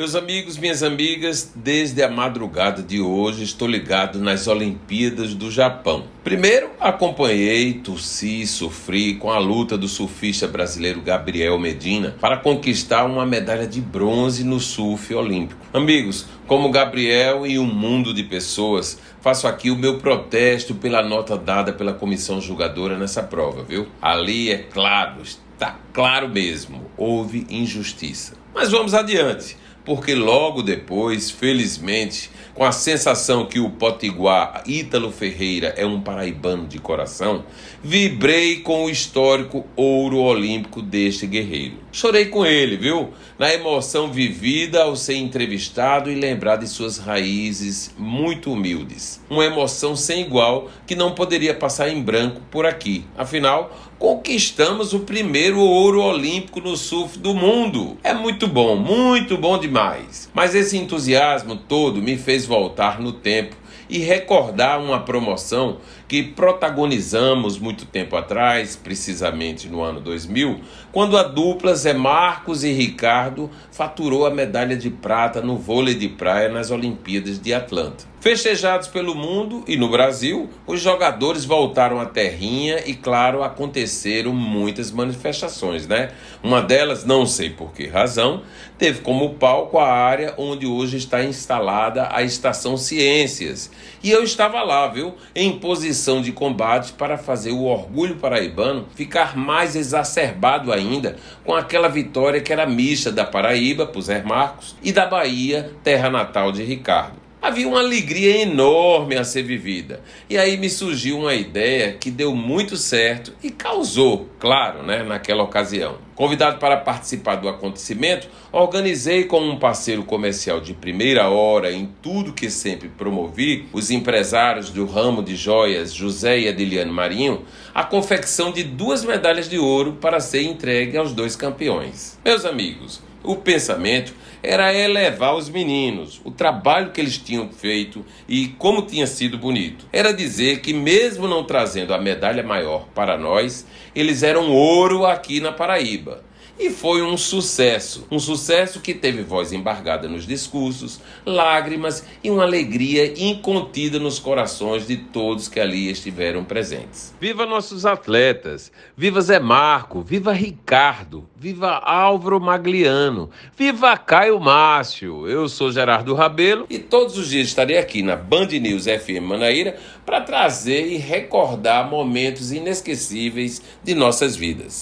Meus amigos, minhas amigas, desde a madrugada de hoje estou ligado nas Olimpíadas do Japão. Primeiro, acompanhei, torci, sofri com a luta do surfista brasileiro Gabriel Medina para conquistar uma medalha de bronze no surf olímpico. Amigos, como Gabriel e um mundo de pessoas, faço aqui o meu protesto pela nota dada pela comissão julgadora nessa prova, viu? Ali é claro, está claro mesmo, houve injustiça. Mas vamos adiante porque logo depois, felizmente, com a sensação que o potiguar Ítalo Ferreira é um paraibano de coração, vibrei com o histórico ouro olímpico deste guerreiro. Chorei com ele, viu? Na emoção vivida ao ser entrevistado e lembrar de suas raízes muito humildes. Uma emoção sem igual que não poderia passar em branco por aqui. Afinal, conquistamos o primeiro ouro olímpico no surf do mundo. É muito bom, muito bom demais. Mas esse entusiasmo todo me fez voltar no tempo e recordar uma promoção que protagonizamos muito tempo atrás, precisamente no ano 2000, quando a dupla Zé Marcos e Ricardo faturou a medalha de prata no vôlei de praia nas Olimpíadas de Atlanta. Festejados pelo mundo e no Brasil, os jogadores voltaram à terrinha e, claro, aconteceram muitas manifestações, né? Uma delas, não sei por que razão, teve como palco a área onde hoje está instalada a Estação Ciências. E eu estava lá, viu? Em posição de combate para fazer o orgulho paraibano ficar mais exacerbado ainda com aquela vitória que era mista da Paraíba, por Zé Marcos, e da Bahia, terra natal de Ricardo. Havia uma alegria enorme a ser vivida. E aí me surgiu uma ideia que deu muito certo e causou, claro, né, naquela ocasião. Convidado para participar do acontecimento, organizei com um parceiro comercial de primeira hora em tudo que sempre promovi, os empresários do ramo de joias José e Adeliane Marinho, a confecção de duas medalhas de ouro para ser entregue aos dois campeões. Meus amigos, o pensamento era elevar os meninos, o trabalho que eles tinham feito e como tinha sido bonito. Era dizer que, mesmo não trazendo a medalha maior para nós, eles eram ouro aqui na Paraíba. E foi um sucesso, um sucesso que teve voz embargada nos discursos, lágrimas e uma alegria incontida nos corações de todos que ali estiveram presentes. Viva nossos atletas, viva Zé Marco, viva Ricardo, viva Álvaro Magliano, viva Caio Márcio. Eu sou Gerardo Rabelo e todos os dias estarei aqui na Band News FM Manaíra para trazer e recordar momentos inesquecíveis de nossas vidas.